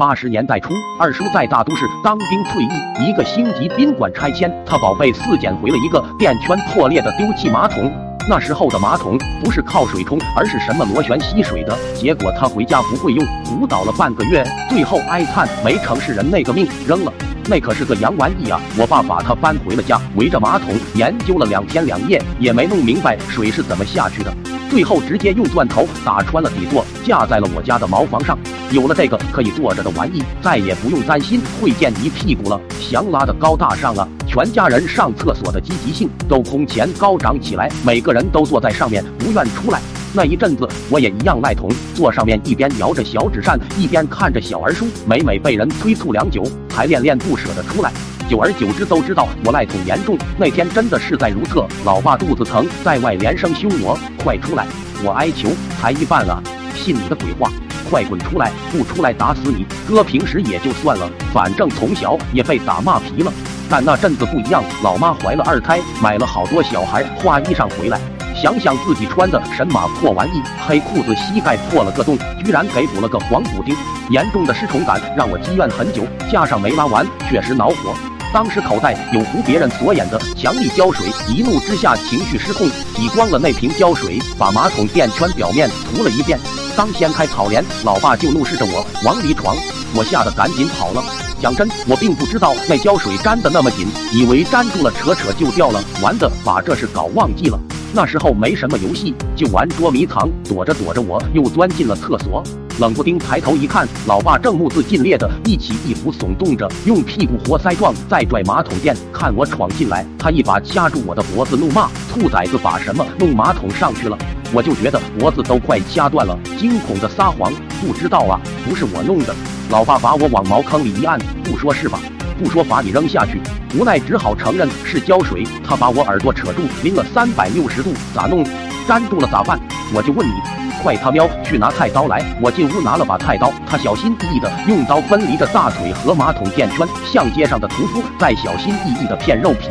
八十年代初，二叔在大都市当兵退役，一个星级宾馆拆迁，他宝贝四捡回了一个垫圈破裂的丢弃马桶。那时候的马桶不是靠水冲，而是什么螺旋吸水的。结果他回家不会用，鼓捣了半个月，最后哀叹没城市人那个命扔了。那可是个洋玩意啊！我爸把它搬回了家，围着马桶研究了两天两夜，也没弄明白水是怎么下去的。最后直接用钻头打穿了底座，架在了我家的茅房上。有了这个可以坐着的玩意，再也不用担心会溅一屁股了，祥拉的高大上了！全家人上厕所的积极性都空前高涨起来，每个人都坐在上面不愿出来。那一阵子，我也一样赖桶，坐上面一边摇着小纸扇，一边看着小儿书，每每被人催促良久，还恋恋不舍的出来。久而久之，都知道我赖桶严重。那天真的事在如厕，老爸肚子疼，在外连声凶我，快出来！我哀求，才一半了，信你的鬼话！快滚出来！不出来打死你！哥平时也就算了，反正从小也被打骂皮了。但那阵子不一样，老妈怀了二胎，买了好多小孩花衣裳回来。想想自己穿的神马破玩意，黑裤子膝盖破了个洞，居然给补了个黄补丁。严重的失宠感让我积怨很久，加上没拉完，确实恼火。当时口袋有糊别人左眼的强力胶水，一怒之下情绪失控，挤光了那瓶胶水，把马桶垫圈表面涂了一遍。刚掀开草帘，老爸就怒视着我往里闯，我吓得赶紧跑了。讲真，我并不知道那胶水粘的那么紧，以为粘住了扯扯就掉了，完的把这事搞忘记了。那时候没什么游戏，就玩捉迷藏，躲着躲着我又钻进了厕所。冷不丁抬头一看，老爸正目眦尽裂的一起一伏耸动着，用屁股活塞状在拽马桶垫。看我闯进来，他一把掐住我的脖子，怒骂：“兔崽子，把什么弄马桶上去了？”我就觉得脖子都快掐断了，惊恐的撒谎：“不知道啊，不是我弄的。”老爸把我往茅坑里一按：“不说是吧？不说把你扔下去。”无奈只好承认是胶水。他把我耳朵扯住，拎了三百六十度，咋弄？粘住了咋办？我就问你。快他喵去拿菜刀来！我进屋拿了把菜刀，他小心翼翼的用刀分离着大腿和马桶垫圈，像街上的屠夫在小心翼翼的片肉皮。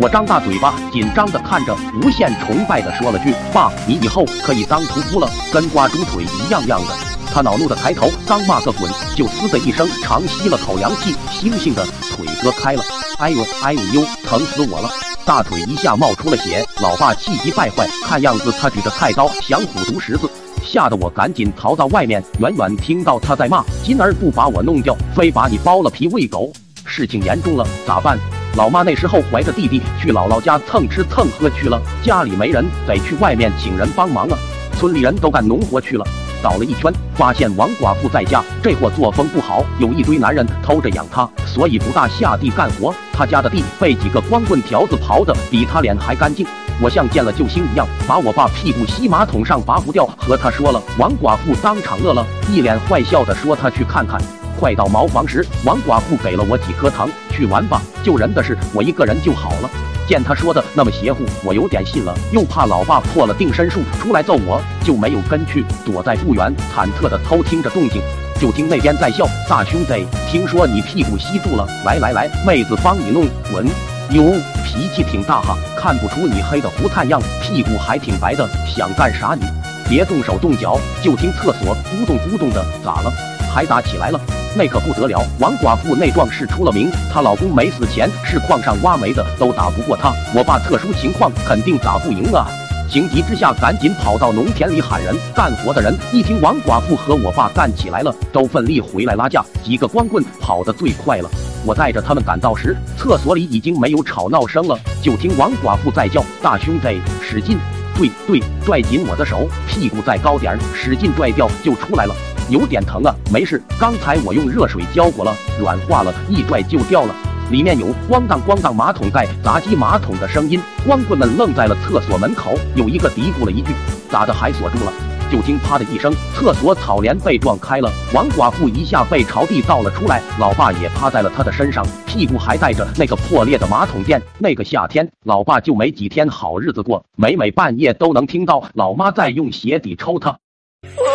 我张大嘴巴，紧张的看着，无限崇拜的说了句：“爸，你以后可以当屠夫了，跟刮猪腿一样样的。”他恼怒的抬头，刚骂个滚，就嘶的一声长吸了口凉气，悻悻的腿割开了。哎呦哎呦呦，疼死我了！大腿一下冒出了血，老爸气急败坏，看样子他举着菜刀想虎毒十字。吓得我赶紧逃到外面，远远听到他在骂：“今儿不把我弄掉，非把你剥了皮喂狗！”事情严重了，咋办？老妈那时候怀着弟弟去姥姥家蹭吃蹭喝去了，家里没人，得去外面请人帮忙啊。村里人都干农活去了，找了一圈，发现王寡妇在家。这货作风不好，有一堆男人偷着养她，所以不大下地干活。他家的地被几个光棍条子刨的比他脸还干净。我像见了救星一样，把我爸屁股吸马桶上拔不掉，和他说了。王寡妇当场乐了，一脸坏笑的说：“他去看看。”快到茅房时，王寡妇给了我几颗糖，去玩吧，救人的事我一个人就好了。见他说的那么邪乎，我有点信了，又怕老爸破了定身术出来揍我，就没有跟去，躲在不远，忐忑的偷听着动静。就听那边在笑：“大兄弟，听说你屁股吸住了，来来来，妹子帮你弄，滚。”哟，脾气挺大哈，看不出你黑的胡炭样，屁股还挺白的，想干啥你？别动手动脚，就听厕所咕咚咕咚的，咋了？还打起来了？那可不得了，王寡妇那壮士出了名，她老公没死前是矿上挖煤的，都打不过她。我爸特殊情况，肯定打不赢啊。情急之下，赶紧跑到农田里喊人。干活的人一听王寡妇和我爸干起来了，都奋力回来拉架。几个光棍跑得最快了。我带着他们赶到时，厕所里已经没有吵闹声了，就听王寡妇在叫：“大兄弟，使劲！对对，拽紧我的手，屁股再高点，使劲拽掉就出来了。有点疼啊，没事，刚才我用热水浇过了，软化了，一拽就掉了。”里面有咣当咣当马桶盖砸击马桶的声音，光棍们愣在了厕所门口。有一个嘀咕了一句：“咋的还锁住了？”就听啪的一声，厕所草帘被撞开了，王寡妇一下被朝地倒了出来，老爸也趴在了他的身上，屁股还带着那个破裂的马桶垫。那个夏天，老爸就没几天好日子过，每每半夜都能听到老妈在用鞋底抽他。